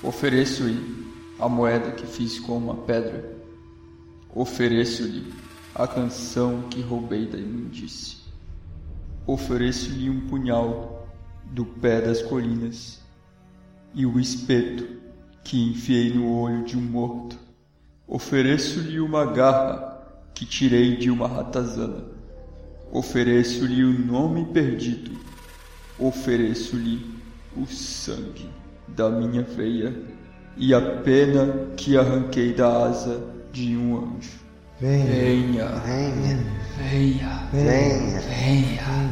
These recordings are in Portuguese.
Ofereço-lhe a moeda que fiz com uma pedra. Ofereço-lhe a canção que roubei da imundície. Ofereço-lhe um punhal do pé das colinas e o espeto que enfiei no olho de um morto. Ofereço-lhe uma garra que tirei de uma ratazana. Ofereço-lhe o nome perdido. Ofereço-lhe o sangue da minha veia e a pena que arranquei da asa de um anjo. Venha, Venha, venha, venha, venha, venha,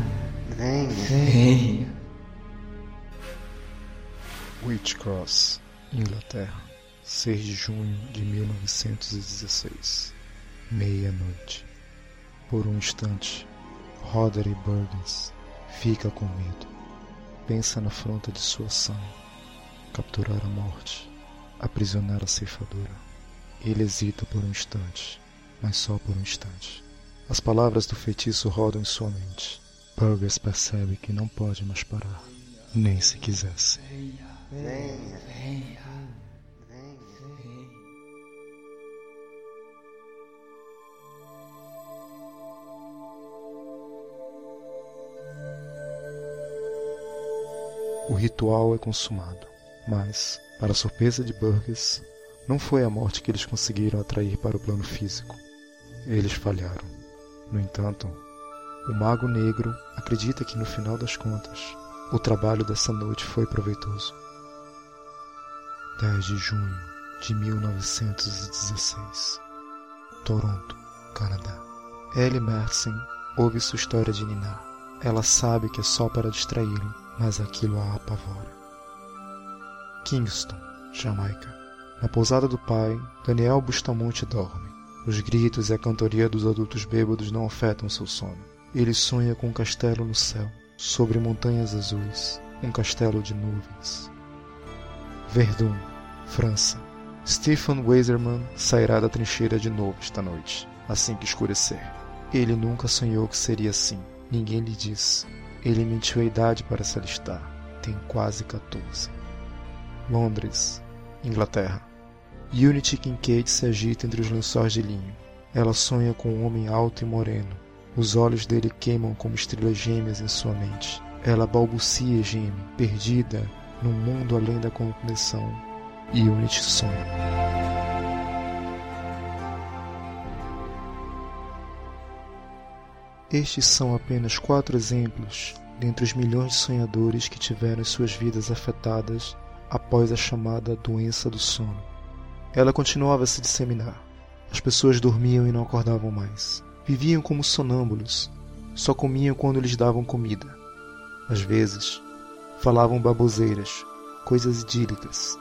venha. venha. Whitcross, Inglaterra, 6 de junho de 1916. Meia-noite. Por um instante, Roderick Burgess fica com medo. Pensa na afronta de sua ação. Capturar a morte, aprisionar a ceifadora. Ele hesita por um instante, mas só por um instante. As palavras do feitiço rodam em sua mente. Burgess percebe que não pode mais parar, nem se quisesse. Venha, venha, venha. O ritual é consumado, mas, para a surpresa de Burgess, não foi a morte que eles conseguiram atrair para o plano físico. Eles falharam. No entanto, o Mago Negro acredita que no final das contas, o trabalho dessa noite foi proveitoso. 10 de junho de 1916 Toronto, Canadá. Ellie Mersen ouve sua história de Niná. Ela sabe que é só para distraí-lo, mas aquilo a apavora. Kingston, Jamaica. Na pousada do pai, Daniel Bustamante dorme. Os gritos e a cantoria dos adultos bêbados não afetam seu sono. Ele sonha com um castelo no céu, sobre montanhas azuis, um castelo de nuvens. Verdun, França. Stephen Weiserman sairá da trincheira de novo esta noite, assim que escurecer. Ele nunca sonhou que seria assim. Ninguém lhe disse. Ele mentiu a idade para se alistar. Tem quase 14. Londres, Inglaterra. Unity Kincaid se agita entre os lençóis de linho. Ela sonha com um homem alto e moreno. Os olhos dele queimam como estrelas gêmeas em sua mente. Ela balbucia e geme, perdida num mundo além da compreensão. Unity sonha. Estes são apenas quatro exemplos dentre os milhões de sonhadores que tiveram suas vidas afetadas após a chamada doença do sono. Ela continuava a se disseminar. As pessoas dormiam e não acordavam mais. Viviam como sonâmbulos, só comiam quando lhes davam comida. Às vezes, falavam baboseiras, coisas idílicas.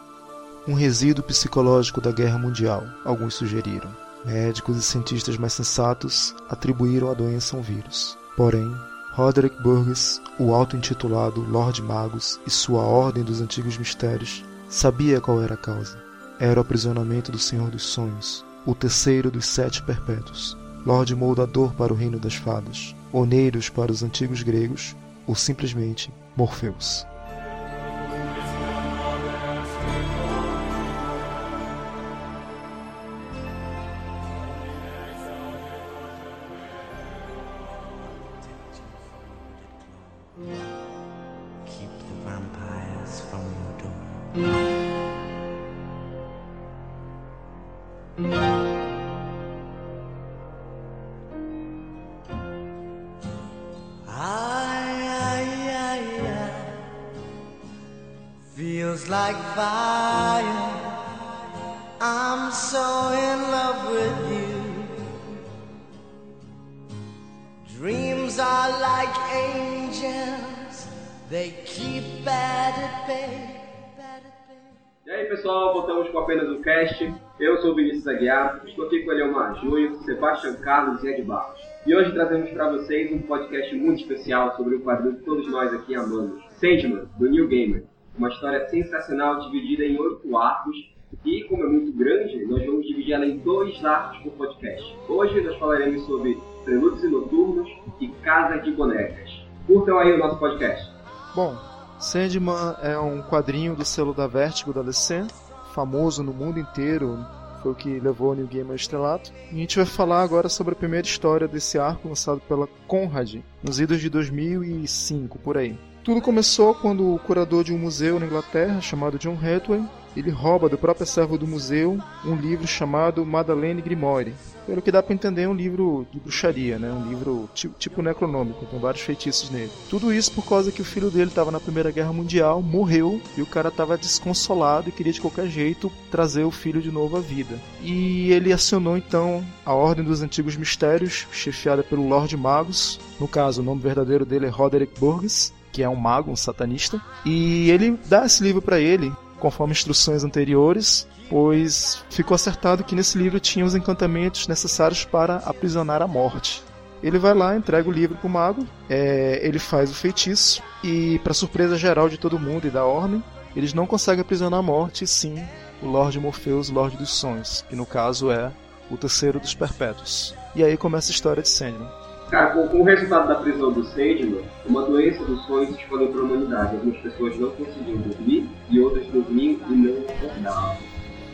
Um resíduo psicológico da guerra mundial, alguns sugeriram. Médicos e cientistas mais sensatos atribuíram a doença a um vírus. Porém, Roderick Burgess, o auto-intitulado Lord Magus e sua Ordem dos Antigos Mistérios, sabia qual era a causa. Era o aprisionamento do Senhor dos Sonhos, o terceiro dos Sete Perpétuos, Lorde Moldador para o Reino das Fadas, Oneiros para os antigos gregos, ou simplesmente Morpheus. Carlos e Ed Barros. E hoje trazemos para vocês um podcast muito especial sobre o quadrinho que todos nós aqui amamos, Sandman, do New Gamer. Uma história sensacional dividida em oito arcos e, como é muito grande, nós vamos dividir ela em dois arcos por podcast. Hoje nós falaremos sobre Prelúdios e Noturnos e Casa de Bonecas. Curtam aí o nosso podcast. Bom, Sandman é um quadrinho do selo da Vertigo da DC, famoso no mundo inteiro, foi o que levou o New Game ao estrelato. E a gente vai falar agora sobre a primeira história desse arco lançado pela Conrad, nos idos de 2005, por aí. Tudo começou quando o curador de um museu na Inglaterra, chamado John Hathaway, ele rouba do próprio servo do museu um livro chamado Madeleine Grimoire. Pelo que dá para entender, é um livro de bruxaria, né? Um livro tipo, tipo necronômico, com vários feitiços nele. Tudo isso por causa que o filho dele estava na Primeira Guerra Mundial, morreu e o cara estava desconsolado e queria de qualquer jeito trazer o filho de novo à vida. E ele acionou então a Ordem dos Antigos Mistérios, chefiada pelo Lord Magus. No caso, o nome verdadeiro dele é Roderick Burgess, que é um mago, um satanista, e ele dá esse livro para ele conforme instruções anteriores, pois ficou acertado que nesse livro tinha os encantamentos necessários para aprisionar a morte. Ele vai lá, entrega o livro para o mago, é, ele faz o feitiço e, para surpresa geral de todo mundo e da Ordem, eles não conseguem aprisionar a morte, sim o Lorde Morpheus, Lorde dos Sonhos, que no caso é o terceiro dos Perpétuos. E aí começa a história de Sandman. Cara, com, com, o resultado da prisão do Sandman, uma doença dos sonhos se espalhou para a humanidade. Algumas pessoas não conseguiam dormir e outras dormiam e não acordavam.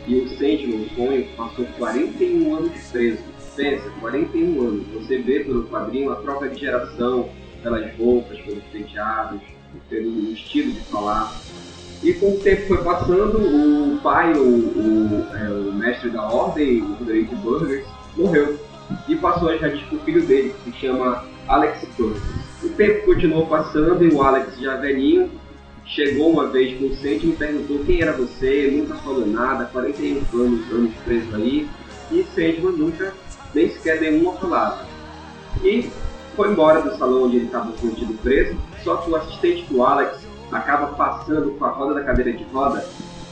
E o Sandman, o sonho, passou 41 anos preso. Pensa, 41 anos. Você vê pelo quadrinho a troca de geração, pelas roupas, pelos penteados, pelo estilo de falar. E com o tempo foi passando, o pai, o, o, é, o mestre da ordem, o Roderick Burgers, morreu e passou a para o filho dele, que se chama Alex Torres. O tempo continuou passando e o Alex, já velhinho, chegou uma vez com o Sente e me perguntou quem era você, nunca falou nada, 41 anos, anos preso aí, e Sandman nunca nem sequer deu uma palavra. E foi embora do salão onde ele estava contido preso, só que o assistente do Alex acaba passando com a roda da cadeira de roda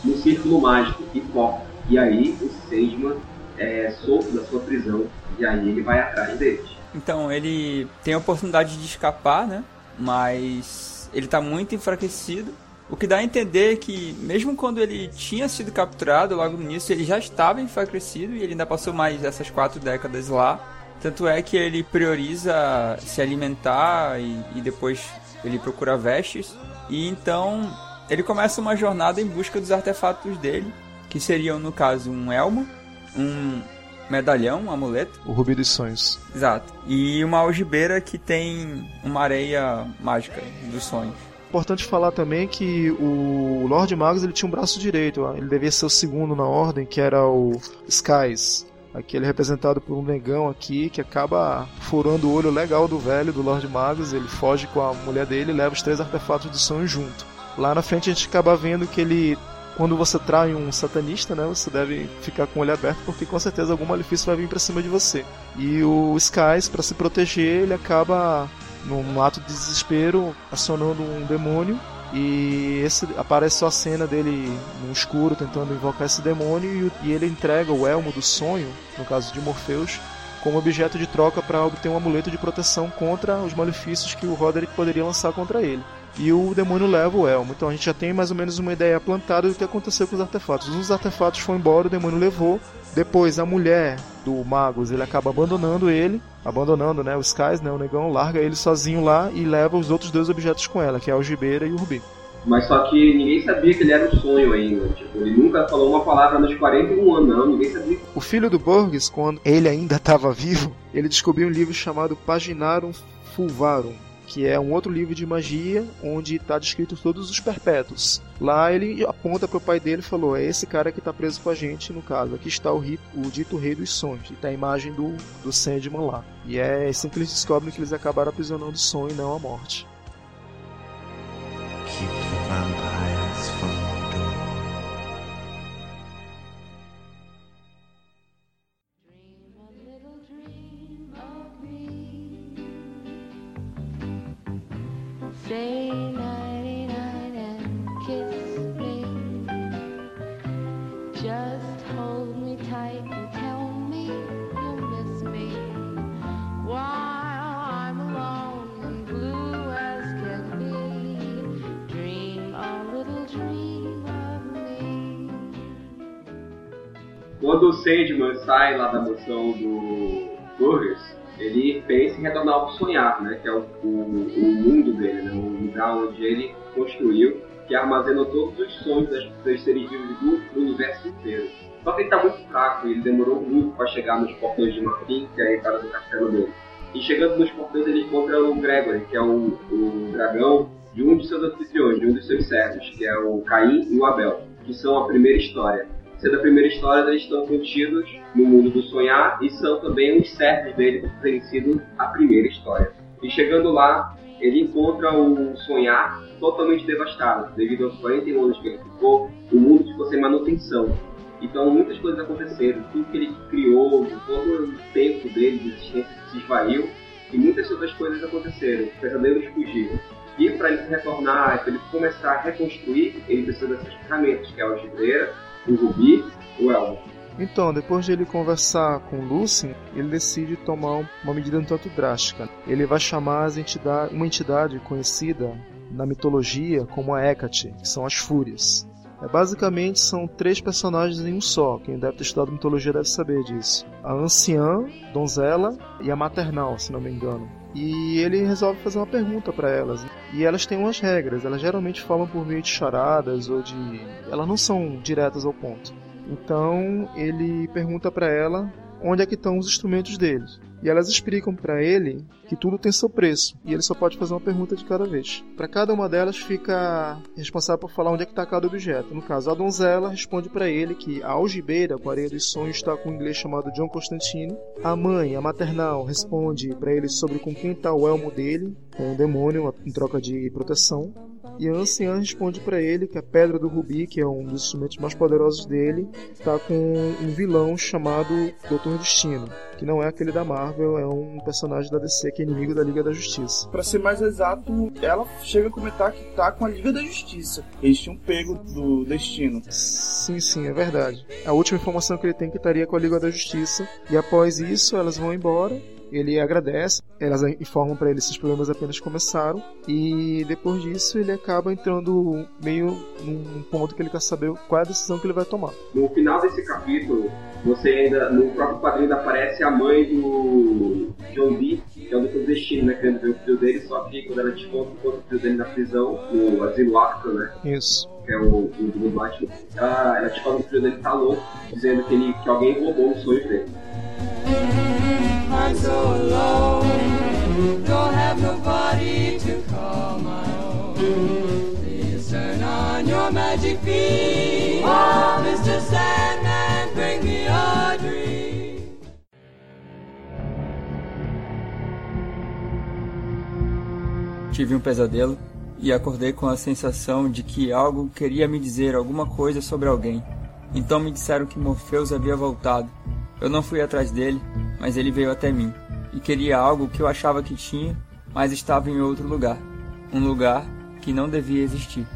no círculo mágico e foca. E aí o Sandman é solto da sua prisão e aí ele vai atrás deles. Então, ele tem a oportunidade de escapar, né? Mas ele está muito enfraquecido. O que dá a entender que, mesmo quando ele tinha sido capturado, logo no início, ele já estava enfraquecido e ele ainda passou mais essas quatro décadas lá. Tanto é que ele prioriza se alimentar e, e depois ele procura vestes. E então ele começa uma jornada em busca dos artefatos dele, que seriam, no caso, um elmo, um medalhão, um amuleto. O Rubi dos Sonhos. Exato. E uma algibeira que tem uma areia mágica dos sonhos. Importante falar também que o Lord Magus ele tinha um braço direito, ele devia ser o segundo na ordem, que era o Skies. Aqui ele é representado por um negão aqui que acaba furando o olho legal do velho, do Lord Magus. Ele foge com a mulher dele e leva os três artefatos do sonho junto. Lá na frente a gente acaba vendo que ele quando você trai um satanista, né, você deve ficar com o olho aberto porque com certeza algum malefício vai vir para cima de você. E o Skies, para se proteger, ele acaba num ato de desespero acionando um demônio e esse aparece só a cena dele no escuro tentando invocar esse demônio e, e ele entrega o elmo do sonho, no caso de Morpheus, como objeto de troca para obter um amuleto de proteção contra os malefícios que o Roderick poderia lançar contra ele e o demônio leva o elmo. Então a gente já tem mais ou menos uma ideia plantada do que aconteceu com os artefatos. Os artefatos foram embora, o demônio levou. Depois a mulher do Magus, ele acaba abandonando ele, abandonando, né, o Skies, né, o negão, larga ele sozinho lá e leva os outros dois objetos com ela, que é a algibeira e o rubi. Mas só que ninguém sabia que ele era um sonho ainda. Tipo, ele nunca falou uma palavra nos 41 anos, não. Ninguém sabia. O filho do Borges, quando ele ainda estava vivo, ele descobriu um livro chamado Paginarum Fulvarum, que é um outro livro de magia onde está descrito todos os perpétuos. Lá ele aponta para o pai dele e falou: é esse cara que está preso com a gente, no caso. Aqui está o, ri, o dito rei dos sonhos. E está a imagem do, do Sandman lá. E é assim que eles descobrem que eles acabaram aprisionando o sonho e não a morte. keep the vampires from the door. Dream a little dream of me. Say Quando o Sandman sai lá da mansão do Burgers, ele pensa em retornar ao sonhar, né? Que é o, o, o mundo dele, né? O lugar onde ele construiu, que armazena todos os sonhos das, das seres vivos do, do universo inteiro. Só que ele está muito fraco e ele demorou muito para chegar nos portões de Marfim, que é a entrada do castelo dele. E chegando nos portões ele encontra o Gregory, que é o, o dragão de um de seus anfitriões, de um dos seus servos, que é o Caim e o Abel, que são a primeira história. Sendo a primeira história, eles estão contidos no mundo do sonhar e são também os servos dele que têm sido a primeira história. E chegando lá, ele encontra o sonhar totalmente devastado, devido aos 41 anos que ele ficou, o mundo ficou sem manutenção. Então muitas coisas aconteceram, tudo que ele criou, todo o tempo dele de existência se esvaiu e muitas outras coisas aconteceram, pesadelos fugiram. E para ele retornar, para ele começar a reconstruir, ele precisa dessas ferramentas, que é a algibeira, o rubi, o elmo. Então, depois de ele conversar com Lucien, ele decide tomar uma medida um tanto drástica. Ele vai chamar entidade, uma entidade conhecida na mitologia como a Hecate, que são as Fúrias. É, basicamente são três personagens em um só. Quem deve ter estudado mitologia deve saber disso. A anciã, donzela e a maternal, se não me engano. E ele resolve fazer uma pergunta para elas. E elas têm umas regras. Elas geralmente falam por meio de charadas ou de. Elas não são diretas ao ponto. Então ele pergunta para ela onde é que estão os instrumentos deles. E elas explicam para ele que tudo tem seu preço e ele só pode fazer uma pergunta de cada vez. Para cada uma delas fica responsável por falar onde é que está cada objeto. No caso, a donzela responde para ele que a algibeira com a areia dos sonhos está com um inglês chamado John Constantine. A mãe, a maternal, responde para ele sobre com quem está o elmo dele, com um demônio em troca de proteção. E a anciã responde para ele que a pedra do rubi, que é um dos instrumentos mais poderosos dele, está com um vilão chamado Doutor Destino, que não é aquele da Marvel, é um personagem da DC que é inimigo da Liga da Justiça. Para ser mais exato, ela chega a comentar que tá com a Liga da Justiça. Eles tinham pego do Destino. Sim, sim, é verdade. A última informação que ele tem é que estaria com a Liga da Justiça. E após isso, elas vão embora ele agradece, elas informam para ele que esses problemas apenas começaram e depois disso ele acaba entrando meio num ponto que ele quer saber qual é a decisão que ele vai tomar. No final desse capítulo, você ainda no próprio quadrinho ainda aparece a mãe do John Dee, que é o do destino, né, querendo ver o filho dele, só que quando ela desconta encontra o filho dele na prisão, no asilo Arkham, né? Isso que é o, o do Batman, ela, ela te fala que o filho dele tá louco, dizendo que, ele, que alguém roubou os sonhos dele. I'm so alone, don't have nobody to call my own. Please turn on your magic beam, oh, Mr. Sandman, bring me a dream. Tive um pesadelo e acordei com a sensação de que algo queria me dizer alguma coisa sobre alguém. Então me disseram que Morpheus havia voltado. Eu não fui atrás dele, mas ele veio até mim e queria algo que eu achava que tinha, mas estava em outro lugar. Um lugar que não devia existir.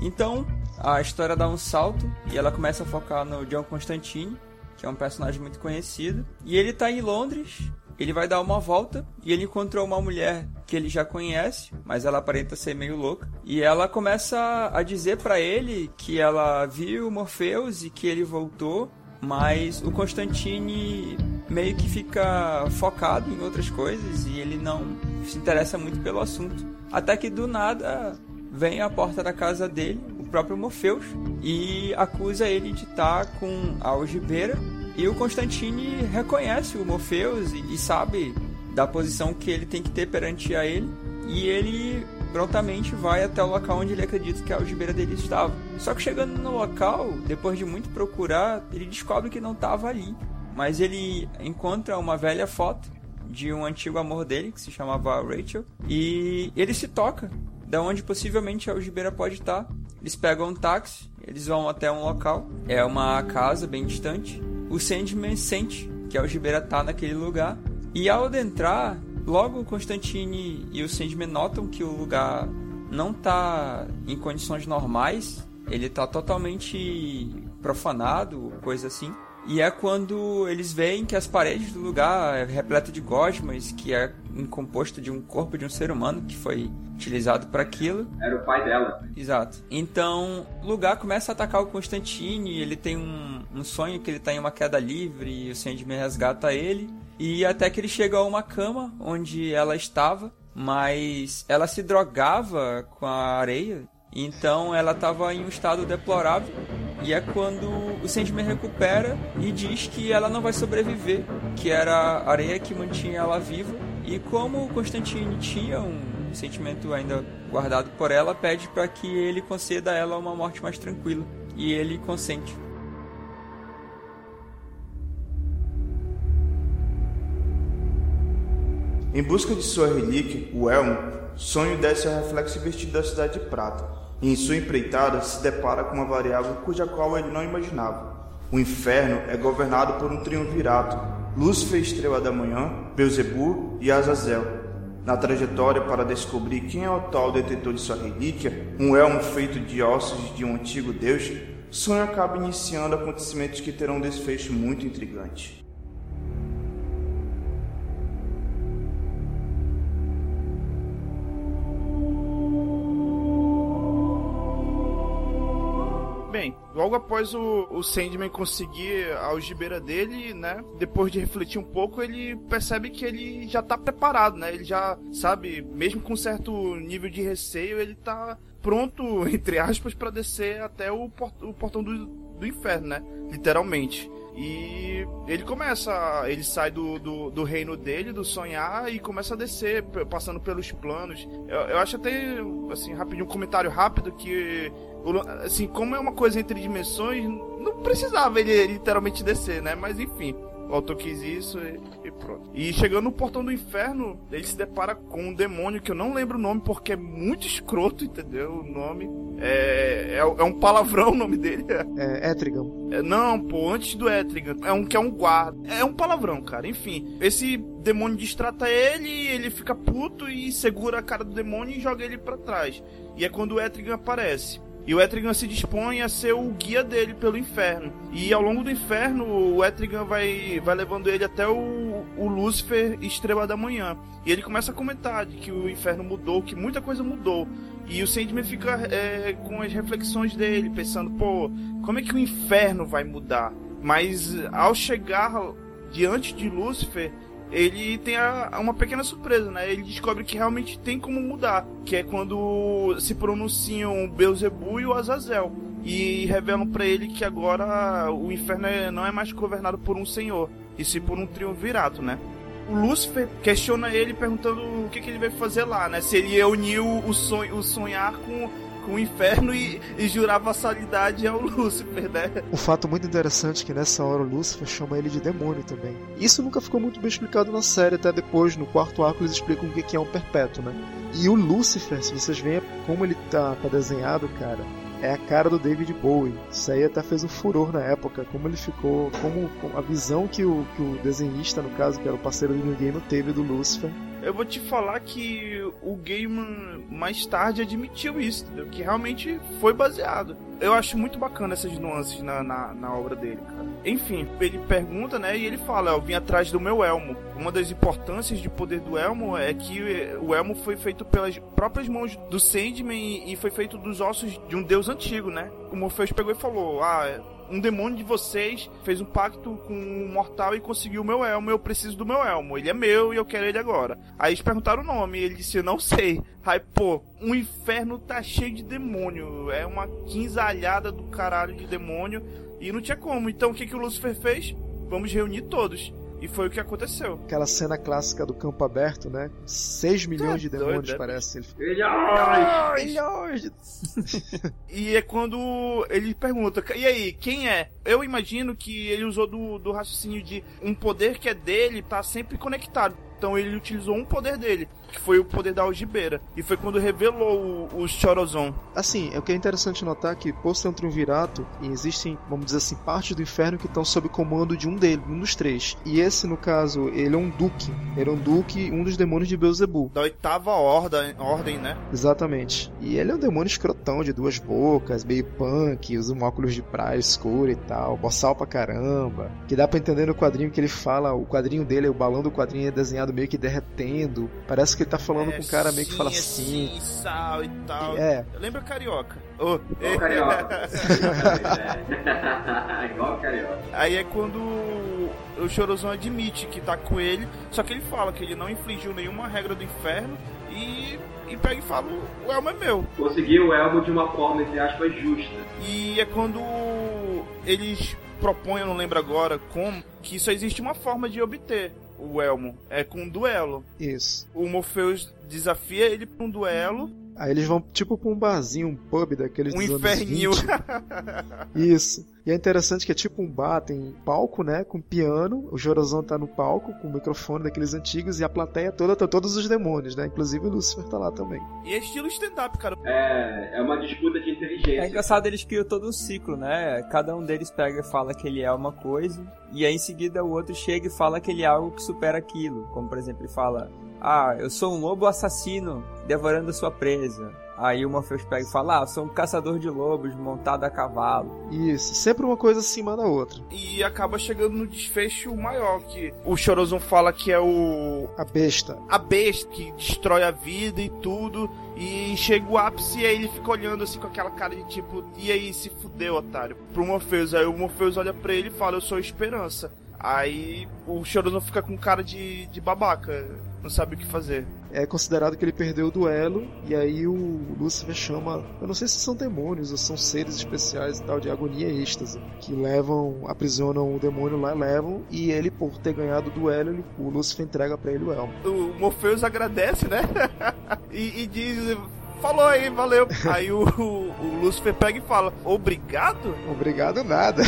Então, a história dá um salto e ela começa a focar no John Constantine, que é um personagem muito conhecido, e ele está em Londres ele vai dar uma volta e ele encontrou uma mulher que ele já conhece, mas ela aparenta ser meio louca. E ela começa a dizer para ele que ela viu Morpheus e que ele voltou, mas o Constantine meio que fica focado em outras coisas e ele não se interessa muito pelo assunto. Até que do nada vem à porta da casa dele o próprio Morpheus e acusa ele de estar com a algibeira e o Constantine reconhece o Morpheus e, e sabe da posição que ele tem que ter perante a ele. E ele prontamente vai até o local onde ele acredita que a algibeira dele estava. Só que chegando no local, depois de muito procurar, ele descobre que não estava ali. Mas ele encontra uma velha foto de um antigo amor dele, que se chamava Rachel, e ele se toca da onde possivelmente a algibeira pode estar. Eles pegam um táxi, eles vão até um local, é uma casa bem distante, o Sandman sente que a algibeira tá naquele lugar. E ao adentrar, logo Constantine e o Sandman notam que o lugar não tá em condições normais, ele tá totalmente profanado, coisa assim. E é quando eles veem que as paredes do lugar é repleta de gosmas, que é composto de um corpo de um ser humano que foi utilizado para aquilo. Era o pai dela. Exato. Então, o lugar começa a atacar o Constantine, ele tem um, um sonho que ele tá em uma queda livre e o Sandman resgata ele. E até que ele chega a uma cama onde ela estava, mas ela se drogava com a areia, então ela estava em um estado deplorável. E é quando o Sandman recupera e diz que ela não vai sobreviver, que era a areia que mantinha ela viva. E como Constantine tinha um sentimento ainda guardado por ela, pede para que ele conceda a ela uma morte mais tranquila. E ele consente. Em busca de sua relíquia, o elmo, Sonho desce ao reflexo vestido da cidade de prata, e em sua empreitada se depara com uma variável cuja qual ele não imaginava. O inferno é governado por um triunvirato, Lúcifer, estrela da manhã, Beuzebu e Azazel. Na trajetória para descobrir quem é o tal detetor de sua relíquia, um elmo feito de ossos de um antigo deus, Sonho acaba iniciando acontecimentos que terão um desfecho muito intrigante. Logo após o, o Sandman conseguir a algibeira dele, né? Depois de refletir um pouco, ele percebe que ele já tá preparado, né? Ele já sabe, mesmo com certo nível de receio, ele tá pronto, entre aspas, para descer até o, port o portão do, do inferno, né? Literalmente. E ele começa, ele sai do, do, do, reino dele, do sonhar, e começa a descer, passando pelos planos. Eu, eu acho até, assim, rapidinho, um comentário rápido que assim, como é uma coisa entre dimensões, não precisava ele literalmente descer, né? Mas enfim, o autor quis isso e, e, pronto. E chegando no portão do inferno, ele se depara com um demônio que eu não lembro o nome porque é muito escroto, entendeu? O nome. É, é, é um palavrão o nome dele. É Etrigan. É, não, pô, antes do Etrigan. É um que é um guarda. É um palavrão, cara. Enfim, esse demônio distrata ele, ele fica puto e segura a cara do demônio e joga ele para trás. E é quando o Etrigan aparece. E o Etrigan se dispõe a ser o guia dele pelo inferno. E ao longo do inferno, o Etrigan vai, vai levando ele até o, o Lúcifer Estrela da Manhã. E ele começa a comentar de que o inferno mudou, que muita coisa mudou. E o Sandman fica é, com as reflexões dele, pensando, pô, como é que o inferno vai mudar? Mas ao chegar diante de Lúcifer, ele tem a, uma pequena surpresa, né? Ele descobre que realmente tem como mudar, que é quando se pronunciam Beelzebub e o Azazel e revelam para ele que agora o inferno é, não é mais governado por um senhor, e sim por um triunvirato, né? O Lúcifer questiona ele perguntando o que, que ele vai fazer lá, né? Se ele ia unir o, sonho, o sonhar com com o inferno e, e jurar vassalidade ao Lúcifer, né? Um fato muito interessante é que nessa hora o Lúcifer chama ele de demônio também. Isso nunca ficou muito bem explicado na série, até depois, no quarto arco, eles explicam o que é um perpétuo, né? E o Lúcifer, se vocês veem como ele tá, tá desenhado, cara, é a cara do David Bowie. Isso aí até fez um furor na época, como ele ficou, como, a visão que o, que o desenhista, no caso, que era o parceiro do New Game, teve do Lúcifer eu vou te falar que o Gaiman mais tarde admitiu isso, entendeu? que realmente foi baseado. Eu acho muito bacana essas nuances na, na, na, obra dele, cara. Enfim, ele pergunta, né, e ele fala, eu vim atrás do meu elmo. Uma das importâncias de poder do elmo é que o elmo foi feito pelas próprias mãos do Sandman e foi feito dos ossos de um deus antigo, né? O Morpheus pegou e falou, ah, um demônio de vocês fez um pacto com um mortal e conseguiu o meu elmo, eu preciso do meu elmo. Ele é meu e eu quero ele agora. Aí eles perguntaram o nome ele disse, não sei. Aí, pô, um inferno tá cheio de demônio. É uma quinzalhada do caralho de demônio. E não tinha como. Então o que, que o Lucifer fez? Vamos reunir todos. E foi o que aconteceu. Aquela cena clássica do campo aberto, né? 6 milhões de demônios, doido, né? parece. Milhões! Milhões! e é quando ele pergunta, e aí, quem é? Eu imagino que ele usou do, do raciocínio de um poder que é dele tá sempre conectado. Então ele utilizou um poder dele, que foi o poder da algibeira. E foi quando revelou o, o Chorozon. Assim, é o que é interessante notar que, por ser um triunvirato, existem, vamos dizer assim, partes do inferno que estão sob comando de um dele, um dos três. E esse, no caso, ele é um duque. Ele é um duque, um dos demônios de Beelzebub. Da oitava ordem, ordem, né? Exatamente. E ele é um demônio escrotão, de duas bocas, meio punk, usa um óculos de praia escuro e tal, boçal pra caramba. Que dá pra entender no quadrinho que ele fala, o quadrinho dele, o balão do quadrinho é desenhado meio que derretendo. Parece que ele tá falando é, com um cara meio que fala assim. assim sal e tal. É. Lembra carioca. Oh, Igual carioca. Igual carioca. Aí é quando o Chorozão admite que tá com ele, só que ele fala que ele não infligiu nenhuma regra do inferno e, e pega e fala: o elmo é meu. Conseguiu o elmo de uma forma, entre aspas, justa. E é quando eles propõem, eu não lembro agora como, que só existe uma forma de obter o elmo: é com um duelo. Isso. O Morpheus desafia ele pra um duelo. Aí eles vão tipo pra um barzinho, um pub daqueles Um dos anos inferninho. 20. Isso. E é interessante que é tipo um bar, tem palco, né, com piano, o Jorozão tá no palco com o microfone daqueles antigos e a plateia toda tá todos os demônios, né? Inclusive o Lúcifer tá lá também. E é estilo stand-up, cara. É, é uma disputa de inteligência. É engraçado, eles criam todo um ciclo, né? Cada um deles pega e fala que ele é uma coisa, e aí em seguida o outro chega e fala que ele é algo que supera aquilo. Como por exemplo, ele fala: Ah, eu sou um lobo assassino devorando a sua presa. Aí o Morpheus pega e fala: Ah, eu sou um caçador de lobos montado a cavalo. Isso, sempre uma coisa acima da outra. E acaba chegando no desfecho maior, que o Chorozão fala que é o. A besta. a besta que destrói a vida e tudo. E chega o ápice e aí ele fica olhando assim com aquela cara de tipo, e aí se fudeu, otário. Pro Morpheus. Aí o Morpheus olha pra ele e fala, eu sou a esperança. Aí o Chorozão fica com cara de, de babaca, não sabe o que fazer. É considerado que ele perdeu o duelo, e aí o Lúcifer chama. Eu não sei se são demônios ou são seres especiais e tal, de agonia e êxtase, que levam, aprisionam o demônio lá, levam, e ele, por ter ganhado o duelo, ele- o Lúcifer entrega pra ele o elmo. O Morpheus agradece, né? e, e diz, falou aí, valeu. aí o, o Lúcifer pega e fala, obrigado? Obrigado, nada.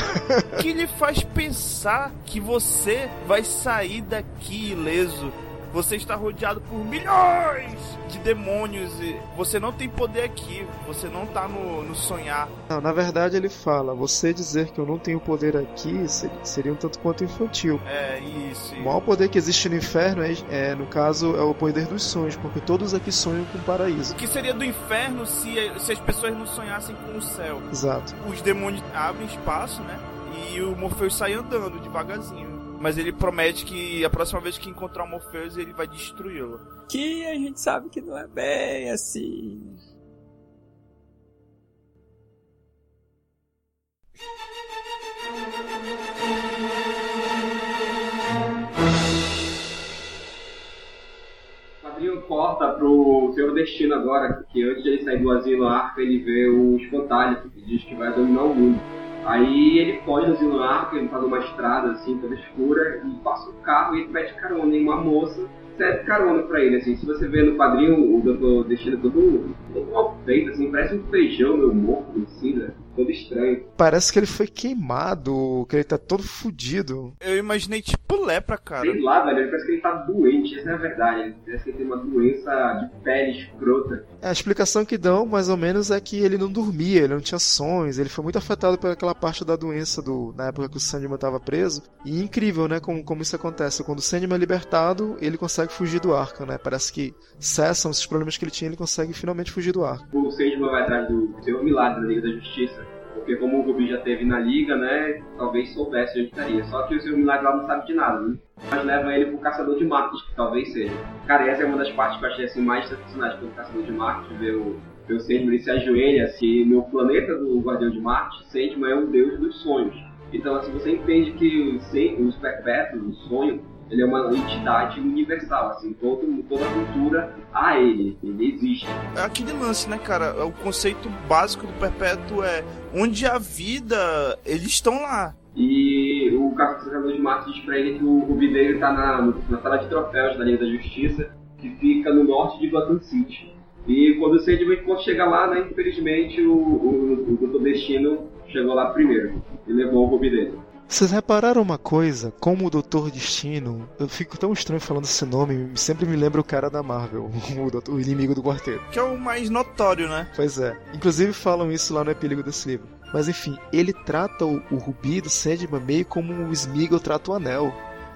que lhe faz pensar que você vai sair daqui ileso. Você está rodeado por milhões de demônios e você não tem poder aqui. Você não tá no, no sonhar. Não, na verdade ele fala: você dizer que eu não tenho poder aqui seria, seria um tanto quanto infantil. É isso. O maior poder que existe no inferno é, é, no caso, é o poder dos sonhos, porque todos aqui sonham com o paraíso. O que seria do inferno se, se as pessoas não sonhassem com o céu? Exato. Os demônios abrem espaço, né? E o Morpheus sai andando devagarzinho. Mas ele promete que a próxima vez que encontrar o Morpheus ele vai destruí-lo. Que a gente sabe que não é bem assim. O quadrinho corta pro Senhor Destino agora, que antes de ele sair do asilo Arca, ele vê o espantalho, que diz que vai dominar o mundo. Aí ele foge do asilo Arca, ele faz uma estrada assim, toda escura, e passa um carro e ele pede carona em uma moça, serve carona pra ele, assim. Se você vê no quadrinho, o Doutor Destino todo, todo mal feito, assim, parece um feijão meu morto, assim, né? Todo estranho. Parece que ele foi queimado, que ele tá todo fudido. Eu imaginei tipo lepra, cara. Sei lá, velho, ele parece que ele tá doente, essa é a verdade. Ele parece que ele tem uma doença de pele escrota. A explicação que dão, mais ou menos, é que ele não dormia, ele não tinha sonhos, ele foi muito afetado por aquela parte da doença do na época que o Sandman estava preso. E incrível, né, como, como isso acontece. Quando o Sandman é libertado, ele consegue fugir do arco, né? Parece que cessam esses problemas que ele tinha, ele consegue finalmente fugir do arco. O Sandman vai atrás do Senhor Milagre da Liga da Justiça. Porque como o Rubi já teve na liga, né? Talvez soubesse onde estaria. Só que o Senhor Milagre lá não sabe de nada, né? Mas leva ele pro Caçador de Marcos, que talvez seja. Cara, essa é uma das partes que eu achei assim, mais sensacionais pelo Caçador de Marcos, ver o, o ele se ajoelha, assim, no planeta do Guardião de Marte, Sandman é o deus dos sonhos. Então, assim, você entende que sen- os perpétuos, o sonho, ele é uma entidade universal, assim, todo, toda a cultura a ele, ele existe. É aquele lance, né, cara? O conceito básico do perpétuo é onde a vida, eles estão lá. E o caçador de Marte diz pra ele que o Rubi dele tá na, na sala de troféus da Liga da Justiça, que fica no norte de Gotham City. E quando o Sandman chega lá, né, infelizmente o, o, o Dr. Destino chegou lá primeiro e levou o Rubi dele. Vocês repararam uma coisa? Como o Doutor Destino, eu fico tão estranho falando esse nome, sempre me lembra o cara da Marvel, o, doutor- o inimigo do quarteto. Que é o mais notório, né? Pois é. Inclusive falam isso lá no epílogo desse livro. Mas enfim, ele trata o, o Rubi do Sandman meio como o Smeagol trata o Anel.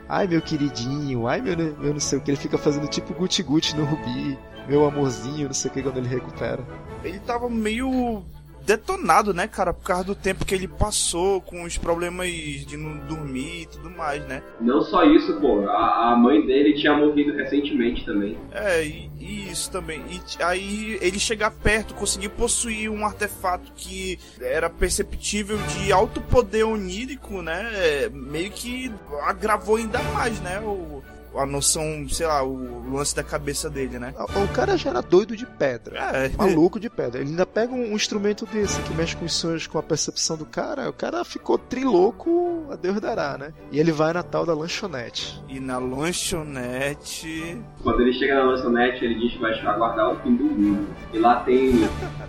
Ai meu queridinho, ai meu, meu não sei o que, ele fica fazendo tipo guti-guti no Rubi, meu amorzinho, não sei o que quando ele recupera. Ele tava meio detonado, né, cara, por causa do tempo que ele passou com os problemas de não dormir e tudo mais, né? Não só isso, pô, a, a mãe dele tinha morrido recentemente também. É, e, e isso também. E aí ele chegar perto, conseguir possuir um artefato que era perceptível de alto poder onírico, né? é, Meio que agravou ainda mais, né? O, a noção, sei lá, o lance da cabeça dele, né? O cara já era doido de pedra. É, Maluco de pedra. Ele ainda pega um, um instrumento desse que mexe com os sonhos, com a percepção do cara. O cara ficou trilouco, a Deus dará, né? E ele vai na tal da lanchonete. E na lanchonete. Quando ele chega na lanchonete, ele diz que vai aguardar o fim do mundo. E lá tem,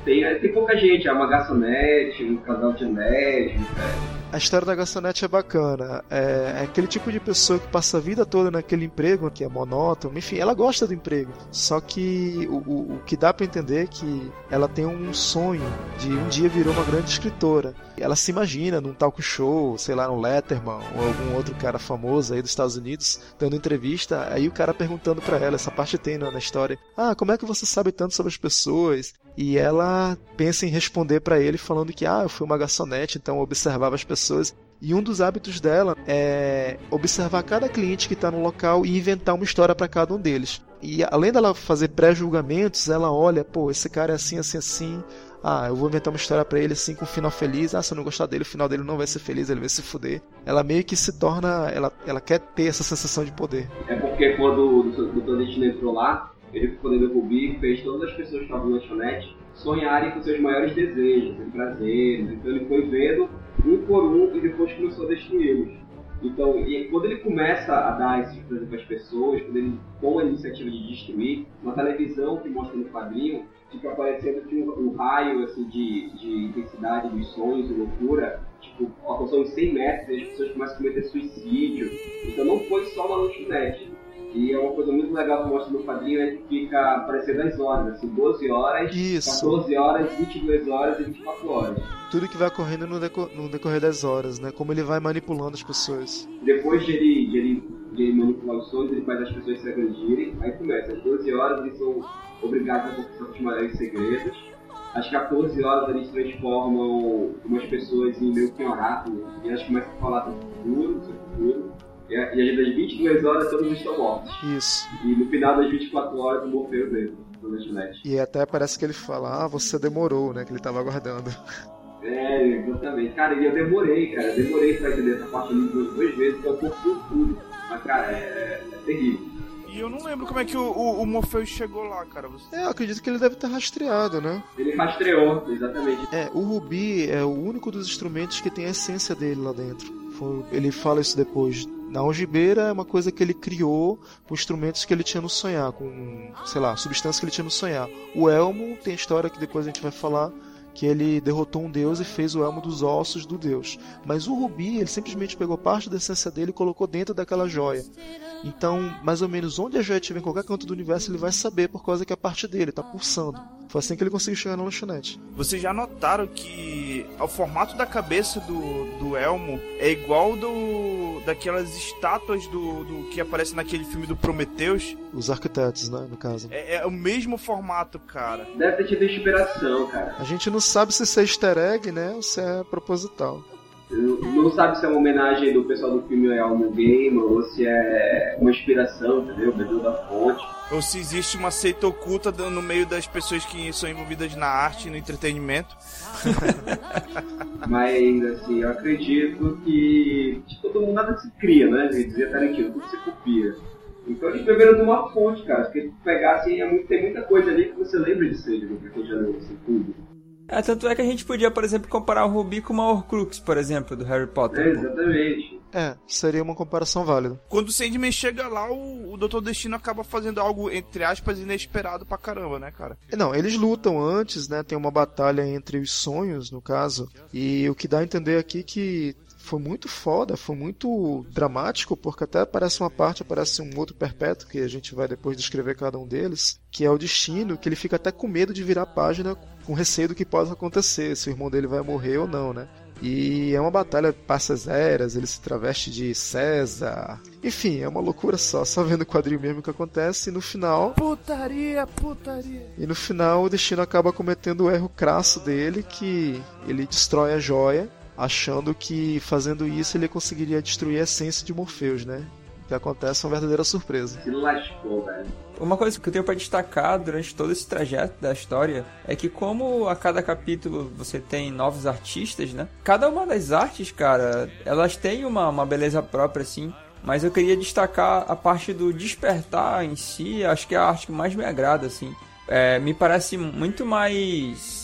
tem, tem pouca gente, é uma garçonete, um casal de médicos, é. A história da garçonete é bacana. É, é aquele tipo de pessoa que passa a vida toda naquele emprego que é monótono. Enfim, ela gosta do emprego. Só que o, o, o que dá pra entender é que ela tem um sonho de um dia virar uma grande escritora. Ela se imagina num talk show, sei lá, no Letterman ou algum outro cara famoso aí dos Estados Unidos dando entrevista. Aí o cara perguntando pra ela, essa parte tem na, história: Ah, como é que você sabe tanto sobre as pessoas? E ela pensa em responder pra ele falando que, ah, eu fui uma garçonete, então eu observava as pessoas. E um dos hábitos dela é observar cada cliente que está no local e inventar uma história para cada um deles. E além dela fazer pré-julgamentos, ela olha, pô, esse cara é assim, assim, assim. Ah, eu vou inventar uma história para ele assim com um final feliz. Ah, se eu não gostar dele, o final dele não vai ser feliz, ele vai se fuder. Ela meio que se torna, ela, ela quer ter essa sensação de poder. É porque quando o Dr. Entrou lá, ele dentro do Rubi fez todas as pessoas que estavam na lanchonete sonharem com seus maiores desejos e prazeres. Então ele foi vendo um por um e depois começou a destruí-los. Então, e quando ele começa a dar esses prazeres para as pessoas, quando ele toma a iniciativa de destruir, uma televisão que mostra no quadrinho, fica aparecendo que um, um raio assim, de, de intensidade dos sonhos e loucura, tipo, alcançando 100 metros e as pessoas começam a cometer suicídio. Então não foi só uma lanchonete. E é uma coisa muito legal que mostra no quadrinho é que fica aparecendo as horas, assim, 12 horas, Isso. 14 horas, 22 horas e 24 horas. Tudo que vai ocorrendo no decorrer das horas, né? Como ele vai manipulando as pessoas. Depois de ele, de ele, de sonhos, ele faz as pessoas se agredirem, aí começa, às 12 horas eles são obrigados a confessar os maiores segredos, às 14 horas eles transformam umas pessoas em meio que um oráculo, e elas começam a falar do futuro, do seu futuro, e, e às 22 horas todos estão mortos. Isso. E no final das 24 horas o Morfeu do lanchonete. E até parece que ele fala, ah, você demorou, né? Que ele tava aguardando. É, exatamente. Cara, e eu demorei, cara. Eu demorei pra entender essa parte ali duas, duas vezes, então eu confundo tudo. Mas, cara, é, é terrível. E eu não lembro como é que o, o, o Morpheus chegou lá, cara. Você- É, eu acredito que ele deve ter rastreado, né? Ele rastreou, exatamente. É, o Rubi é o único dos instrumentos que tem a essência dele lá dentro. Foi- ele fala isso depois. Na algibeira é uma coisa que ele criou com instrumentos que ele tinha no sonhar, com, sei lá, substâncias que ele tinha no sonhar. O elmo tem a história que depois a gente vai falar que ele derrotou um deus e fez o elmo dos ossos do deus. Mas o rubi, ele simplesmente pegou parte da essência dele e colocou dentro daquela joia. Então, mais ou menos onde a joia estiver em qualquer canto do universo, ele vai saber por causa que é parte dele, tá pulsando. Foi assim que ele conseguiu chegar na lanchonete. Vocês já notaram que o formato da cabeça do, do Elmo é igual do daquelas estátuas do, do que aparece naquele filme do Prometheus? Os arquitetos, né, no caso. É, é o mesmo formato, cara. Deve ter tido inspiração, cara. A gente não sabe se isso é easter egg, né, ou se é proposital. Não sabe se é uma homenagem do pessoal do filme ao Gamer ou se é uma inspiração, entendeu? Bebeu da fonte. Ou se existe uma seita oculta no meio das pessoas que são envolvidas na arte e no entretenimento. Mas, assim, eu acredito que tipo, todo mundo nada se cria, né? Ele dizia Tarantino, tudo se copia. Então eles beberam de uma fonte, cara. Porque pegar, assim, é muito, tem muita coisa ali que você lembra de ser, quem já leu assim, tudo. É, tanto é que a gente podia, por exemplo, comparar o Rubi com uma Horcrux, por exemplo, do Harry É, Potter. exatamente. É, seria uma comparação válida. Quando o Sandman chega lá, o, o Dr. Destino acaba fazendo algo, entre aspas, inesperado pra caramba, né, cara? Não, eles lutam antes, né? Tem uma batalha entre os sonhos, no caso. E o que dá a entender aqui que foi muito foda, foi muito dramático, porque até aparece uma parte, aparece um outro perpétuo, que a gente vai depois descrever cada um deles, que é o destino, que ele fica até com medo de virar a página, com receio do que possa acontecer, se o irmão dele vai morrer ou não, né? E é uma batalha passas eras, ele se traveste de César. Enfim, é uma loucura só, só vendo o quadril mesmo que acontece e no final. Putaria, putaria. E no final o destino acaba cometendo o erro crasso dele, que ele destrói a joia, achando que fazendo isso ele conseguiria destruir a essência de Morpheus, né? O que acontece é uma verdadeira surpresa. Se lascou, velho. Uma coisa que eu tenho para destacar durante todo esse trajeto da história é que como a cada capítulo você tem novos artistas, né? Cada uma das artes, cara, elas têm uma, uma beleza própria, assim. Mas eu queria destacar a parte do despertar em si, acho que é a arte que mais me agrada, assim. É, me parece muito mais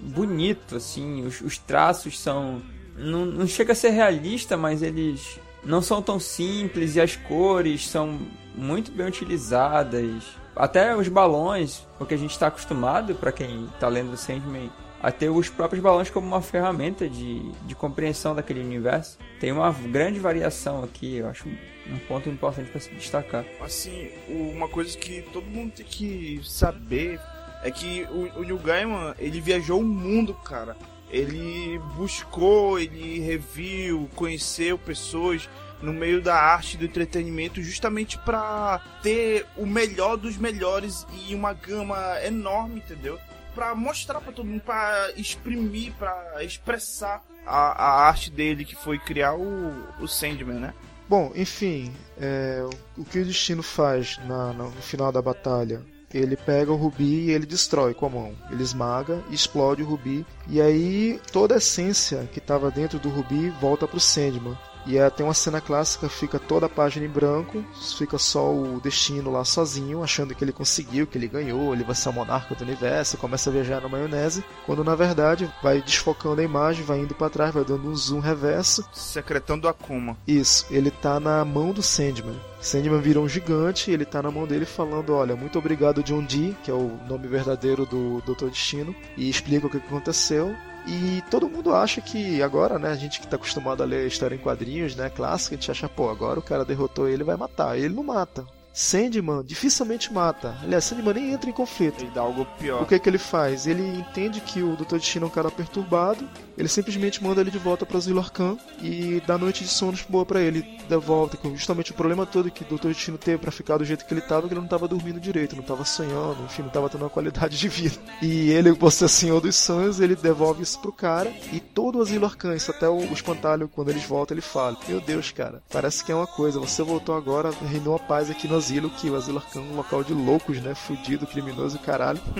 bonito, assim. Os, os traços são. Não, não chega a ser realista, mas eles não são tão simples e as cores são muito bem utilizadas. Até os balões, porque a gente está acostumado, para quem está lendo Sandman, a ter os próprios balões como uma ferramenta de, de compreensão daquele universo. Tem uma grande variação aqui, eu acho um ponto importante para se destacar. Assim, uma coisa que todo mundo tem que saber é que o, o Neil Gaiman, ele viajou o mundo, cara. Ele buscou, ele reviu, conheceu pessoas no meio da arte do entretenimento justamente para ter o melhor dos melhores e uma gama enorme, entendeu? Para mostrar para todo mundo, para exprimir, para expressar a, a, arte dele que foi criar o, o Sandman, né? Bom, enfim, é, o que o destino faz na, no final da batalha ele pega o rubi e ele destrói com a mão. Ele esmaga explode o rubi. E aí toda a essência que estava dentro do rubi volta para o Sandman. E é, tem uma cena clássica, fica toda a página em branco, fica só o destino lá sozinho, achando que ele conseguiu, que ele ganhou, ele vai ser o monarca do universo, começa a viajar na maionese, quando na verdade vai desfocando a imagem, vai indo para trás, vai dando um zoom reverso. Secretando a Akuma. Isso, ele tá na mão do Sandman. Sandman virou um gigante e ele tá na mão dele falando: Olha, muito obrigado, John Dee, que é o nome verdadeiro do Dr. Destino, e explica o que aconteceu. E todo mundo acha que agora, né, a gente que tá acostumado a ler história em quadrinhos, né, clássica, a gente acha, pô, agora o cara derrotou ele, vai matar. Ele não mata. Sandman dificilmente mata. Aliás, Sandman nem entra em conflito. Ele dá algo pior. O que, é que ele faz? Ele entende que o Dr. Destino é um cara perturbado. Ele simplesmente manda ele de volta para Zilor Khan e dá noite de sono boa para ele. De volta, com justamente o problema todo que o Dr. Destino teve para ficar do jeito que ele tava, que ele não tava dormindo direito, não tava sonhando, enfim, não tava tendo uma qualidade de vida. E ele, por ser senhor dos sonhos, ele devolve isso pro cara. E todo o Zilor Khan, isso até o, o espantalho, quando eles voltam, ele fala: Meu Deus, cara, parece que é uma coisa. Você voltou agora, reinou a paz aqui no asilo, que o asilo Arcano é um local de loucos, né? Fudido, criminoso, caralho.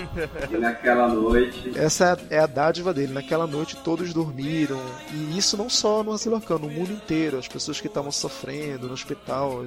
E naquela noite. Essa é a dádiva dele. Naquela noite todos dormiram. E isso não só no asilo Arcano, no mundo inteiro. As pessoas que estavam sofrendo no hospital,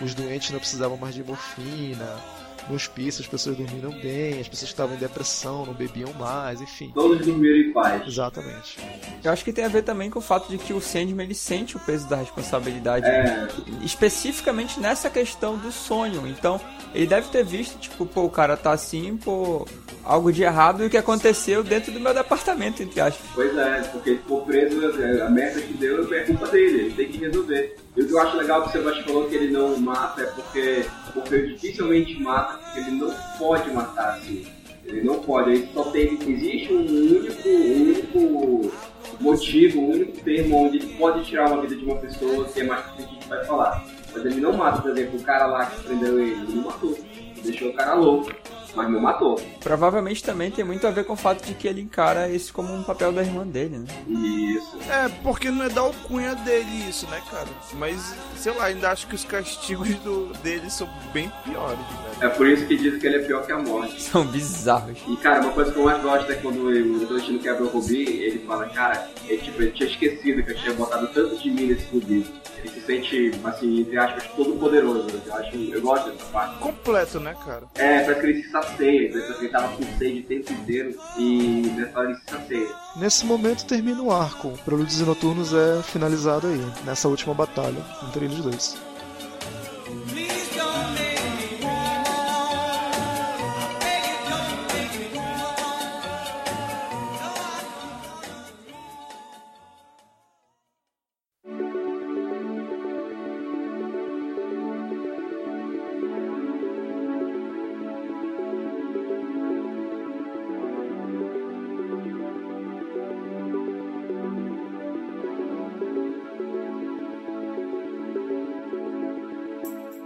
os doentes não precisavam mais de morfina no hospício as pessoas dormiram bem, as pessoas que estavam em depressão não bebiam mais, enfim. Todos dormiram em paz. Exatamente. Eu acho que tem a ver também com o fato de que o Sandman ele sente o peso da responsabilidade, É. especificamente nessa questão do sonho. Então, ele deve ter visto, tipo, pô, o cara tá assim, pô, algo de errado e o que aconteceu dentro do meu departamento, entre aspas. Pois é, porque ele ficou preso, é, a merda que deu é culpa dele, ele tem que resolver. E o que eu acho legal que o Sebastião falou que ele não mata é porque o Morfeu dificilmente mata, porque ele não pode matar assim. Ele não pode, ele só tem. Existe um único, único motivo, um único termo onde ele pode tirar uma vida de uma pessoa, que é mais que a gente vai falar. Mas ele não mata, por exemplo, o cara lá que prendeu ele, ele não matou. Deixou o cara louco, mas não matou. Provavelmente também tem muito a ver com o fato de que ele encara esse como um papel da irmã dele, né? Isso. É, porque não é da alcunha dele isso, né, cara? Mas, sei lá, ainda acho que os castigos do, dele são bem piores, né? É por isso que diz que ele é pior que a morte. São bizarros. E cara, uma coisa que eu mais gosto é quando o Destino quebra o Rubi, ele fala, cara, ele, tipo, ele tinha esquecido que eu tinha botado tanto de mim nesse Rubi. Ele se sente, assim, entre aspas, todo poderoso. Eu, acho, eu gosto dessa parte. Completo, né, cara? É, parece que ele se ele tava com sede o tempo inteiro e se. Nesse momento termina o arco. Prelúdios e Noturnos é finalizado aí, nessa última batalha entre eles dois.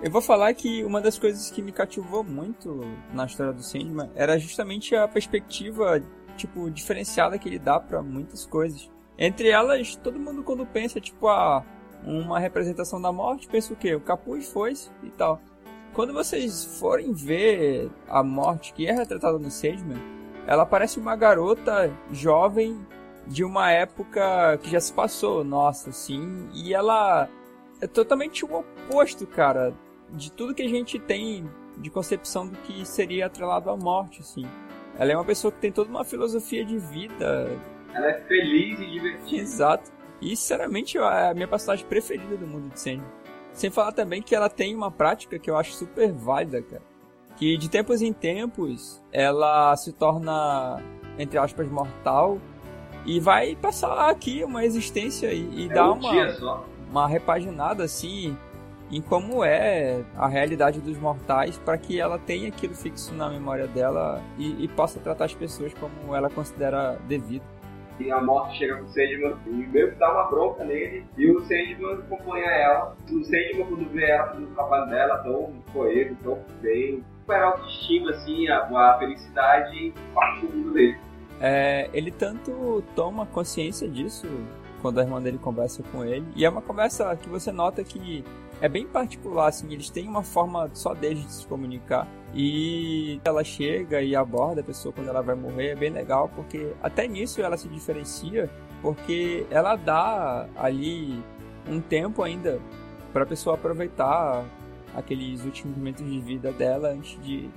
Eu vou falar que uma das coisas que me cativou muito na história do Sandman era justamente a perspectiva, tipo, diferenciada que ele dá pra muitas coisas. Entre elas, todo mundo quando pensa, tipo, ah, uma representação da morte, pensa o quê? O capuz foi e tal. Quando vocês forem ver a morte que é retratada no Sandman, ela parece uma garota jovem de uma época que já se passou, nossa, assim, e ela é totalmente o oposto, cara, de tudo que a gente tem de concepção do que seria atrelado à morte, assim. Ela é uma pessoa que tem toda uma filosofia de vida, Ela é feliz e divertida. exato. E, sinceramente, é a minha personagem preferida do mundo de Sandman. Sem falar também que ela tem uma prática que eu acho super válida, cara. Que de tempos em tempos ela se torna, entre aspas, mortal e vai passar aqui uma existência e, e É dar um uma, uma repaginada assim em como é a realidade dos mortais para que ela tenha aquilo fixo na memória dela e, e possa tratar as pessoas como ela considera devido. E a morte chega pro Sandman e meio que dá uma bronca nele. E o Sandman acompanha ela. O Sandman, quando vê ela fazendo o trabalho dela, tão coeso, tão bem, super autoestima, assim, a, a felicidade parte do mundo dele. É, ele tanto toma consciência disso quando a irmã dele conversa com ele. E é uma conversa que você nota que é bem particular, assim, eles têm uma forma só deles de se comunicar. E ela chega e aborda a pessoa quando ela vai morrer, é bem legal, porque até nisso ela se diferencia, porque ela dá ali um tempo ainda para a pessoa aproveitar aqueles últimos momentos de vida dela antes de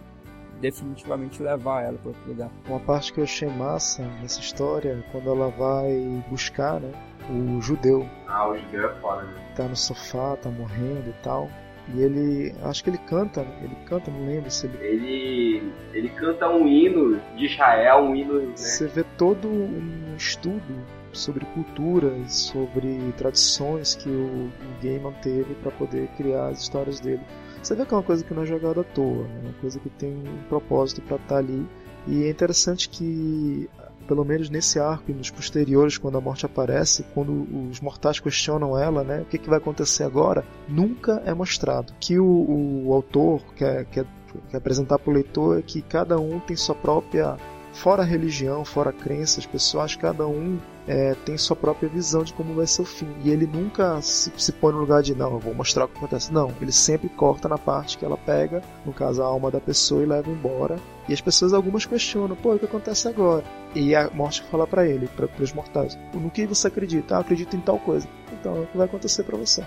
definitivamente levar ela para outro lugar. Uma parte que eu achei massa nessa história é quando ela vai buscar, né, o judeu. Ah, o judeu é foda, né? Tá no sofá, tá morrendo e tal. E ele, acho que ele canta, né? ele canta, não lembro se ele. Ele, ele canta um hino de Israel, um hino, né? Você vê todo um estudo sobre culturas, sobre tradições que o Gaiman teve para poder criar as histórias dele. Você vê que é uma coisa que não é jogada à toa, né? uma coisa que tem um propósito para estar ali. E é interessante que, pelo menos nesse arco e nos posteriores, quando a morte aparece, quando os mortais questionam ela, né, o que, que vai acontecer agora, nunca é mostrado. Que o, o autor quer, quer, quer apresentar para o leitor é que cada um tem sua própria fora religião, fora a crença, as pessoas, cada um é, tem sua própria visão de como vai ser o fim. E ele nunca se, se põe no lugar de, não, eu vou mostrar o que acontece. Não, ele sempre corta na parte que ela pega, no caso a alma da pessoa, e leva embora. E as pessoas, algumas questionam, pô, o que acontece agora? E a morte fala para ele, para os mortais, no que você acredita? Ah, acredito em tal coisa. Então, é o que vai acontecer para você.